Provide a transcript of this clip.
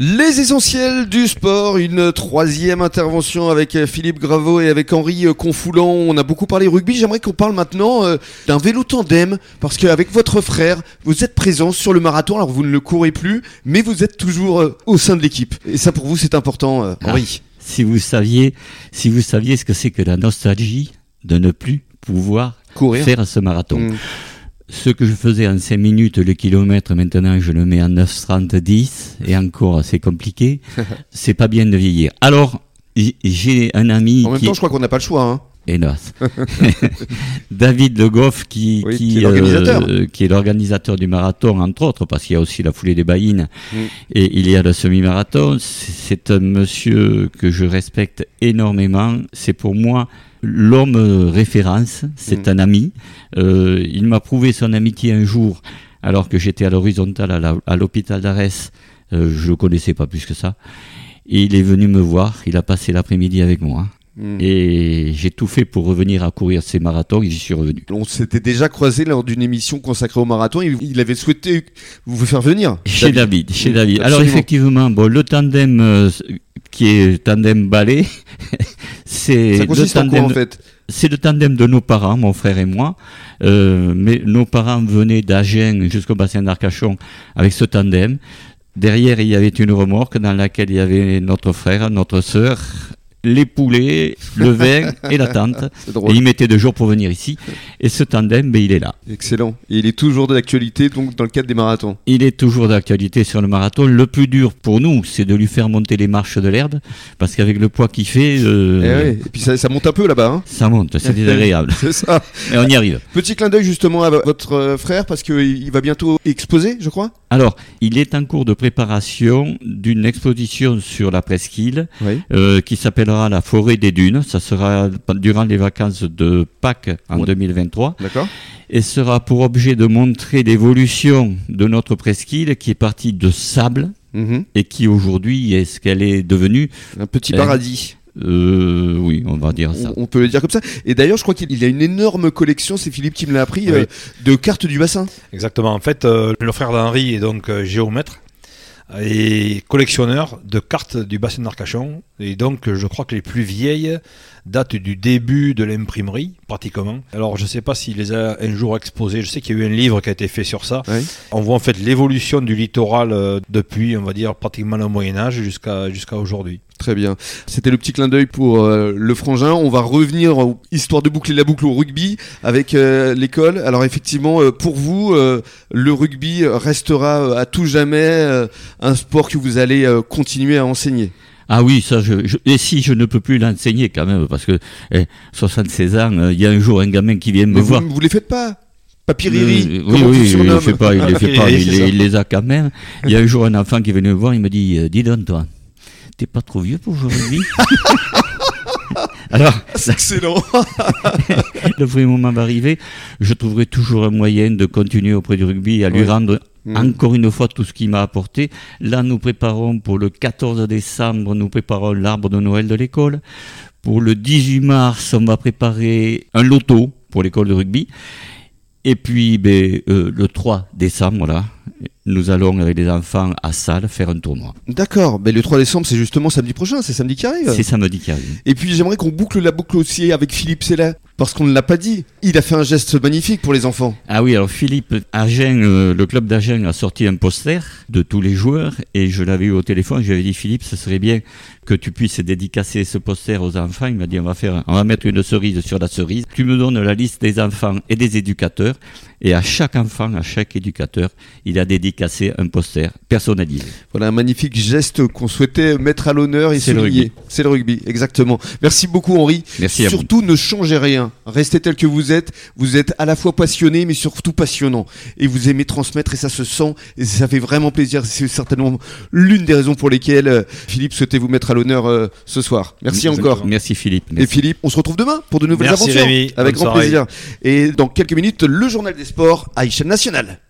Les essentiels du sport, une troisième intervention avec euh, Philippe Graveau et avec Henri euh, Confoulant. On a beaucoup parlé rugby. J'aimerais qu'on parle maintenant euh, d'un vélo tandem parce qu'avec votre frère, vous êtes présent sur le marathon. Alors vous ne le courez plus, mais vous êtes toujours au sein de l'équipe. Et ça pour vous c'est important, Henri. Ah, si vous saviez, si vous saviez ce que c'est que la nostalgie de ne plus pouvoir courir faire ce marathon. Hmm ce que je faisais en 5 minutes le kilomètre, maintenant je le mets en 9,30-10 et encore c'est compliqué. c'est pas bien de vieillir. Alors, j'ai un ami. En même temps, je crois qu'on n'a pas le choix. Hein. Hélas. David Le Goff, qui, qui, euh, qui est l'organisateur du marathon, entre autres, parce qu'il y a aussi la foulée des baïnes mm. et il y a le semi-marathon. C'est un monsieur que je respecte énormément. C'est pour moi l'homme référence, c'est mm. un ami. Euh, il m'a prouvé son amitié un jour, alors que j'étais à l'horizontale à l'hôpital d'Arès. Euh, je le connaissais pas plus que ça. Et il est venu me voir, il a passé l'après-midi avec moi. Mm. Et j'ai tout fait pour revenir à courir ces marathons et j'y suis revenu. On s'était déjà croisé lors d'une émission consacrée au marathon. Il avait souhaité vous faire venir. Chez David, chez David. Alors effectivement, bon, le tandem euh, qui est tandem balai, c'est le tandem. En fait c'est le tandem de nos parents, mon frère et moi. Euh, mais nos parents venaient d'Agen jusqu'au bassin d'Arcachon avec ce tandem. Derrière, il y avait une remorque dans laquelle il y avait notre frère, notre sœur, les poulets, le vin et la tente. Et il mettait deux jours pour venir ici. Et ce tandem, ben, il est là. Excellent. Et il est toujours d'actualité donc dans le cadre des marathons. Il est toujours d'actualité sur le marathon. Le plus dur pour nous, c'est de lui faire monter les marches de l'herbe, parce qu'avec le poids qu'il fait. Euh, eh et, puis ça, monte un peu là-bas. Hein. ça monte, c'est désagréable. c'est ça. Et on y arrive. Petit clin d'œil justement à votre euh, frère, parce qu'il va bientôt exposer, je crois. Alors, il est en cours de préparation d'une exposition sur la presqu'île euh, qui s'appellera La forêt des dunes. Ça sera durant les vacances de Pâques en 2023. D'accord. Et sera pour objet de montrer l'évolution de notre presqu'île qui est partie de sable mhm. et qui aujourd'hui est ce qu'elle est devenue. Un petit paradis. Euh, oui, on va dire ça. On, peut le dire comme ça. Et d'ailleurs, je crois qu'il a une énorme collection, c'est Philippe qui me l'a appris, euh, de cartes du bassin. Exactement. En fait, euh, le frère d'Henri est donc géomètre et collectionneur de cartes du bassin d'Arcachon. Et donc, je crois que les plus vieilles datent du début de l'imprimerie, pratiquement. Alors, je ne sais pas s'il les a un jour exposées. Je sais qu'il y a eu un livre qui a été fait sur ça. On voit en fait l'évolution du littoral depuis, on va dire, pratiquement le Moyen-Âge jusqu'à jusqu'à aujourd'hui. Très bien. C'était le petit clin d'œil pour euh, le frangin. On va revenir, histoire de boucler la boucle au rugby avec euh, l'école. Alors effectivement, euh, pour vous, le rugby restera à tout jamais un sport que vous allez continuer à enseigner? Ah oui, ça, je, et si je ne peux plus l'enseigner quand même, parce que 76 ans, il y a un jour un gamin qui vient me voir. Vous, vous les faites pas Papyriri, oui, oui, il les fait pas, il les fait pas, il, les a quand même. Il y a un jour un enfant qui est venu me voir, il me dit, dis donc toi, t'es pas trop vieux pour jouer au rugby? Alors, c'est excellent. le vrai moment va arriver. Je trouverai toujours un moyen de continuer auprès du rugby à lui rendre mm. encore une fois tout ce qu'il m'a apporté. Là, nous préparons pour le 14 décembre, nous préparons l'arbre de Noël de l'école. Pour le 18 mars, on va préparer un loto pour l'école de rugby. Et puis, ben, euh, le 3 décembre, là, nous allons avec les enfants à Salle faire un tournoi. D'accord, mais le 3 décembre c'est justement samedi prochain, c'est samedi qui arrive. C'est samedi qui arrive. Et puis j'aimerais qu'on boucle la boucle aussi avec Philippe Sella, parce qu'on ne l'a pas dit. Il a fait un geste magnifique pour les enfants. Ah oui, alors Philippe, Agen, euh, le club d'Agen a sorti un poster de tous les joueurs et je l'avais eu au téléphone, je lui avais dit Philippe, ce serait bien que tu puisses dédicacer ce poster aux enfants. Il m'a dit on va faire, on va mettre une cerise sur la cerise. Tu me donnes la liste des enfants et des éducateurs et à chaque enfant, à chaque éducateur, il a dédicacé un poster personnalisé. Voilà un magnifique geste qu'on souhaitait mettre à l'honneur et souligner. C'est le rugby, exactement. Merci beaucoup Henri. Merci Surtout ne changez rien. Restez tel que vous êtes. Vous êtes à la fois passionné mais surtout passionnant. Et vous aimez transmettre et ça se sent et ça fait vraiment plaisir. C'est certainement l'une des raisons pour lesquelles euh, Philippe souhaitait vous mettre à l'honneur euh, ce soir. Merci encore. Merci Philippe. Et Philippe, on se retrouve demain pour de nouvelles aventures. Rémi. Avec grand plaisir. Et dans quelques minutes, le journal des sports à échelle nationale.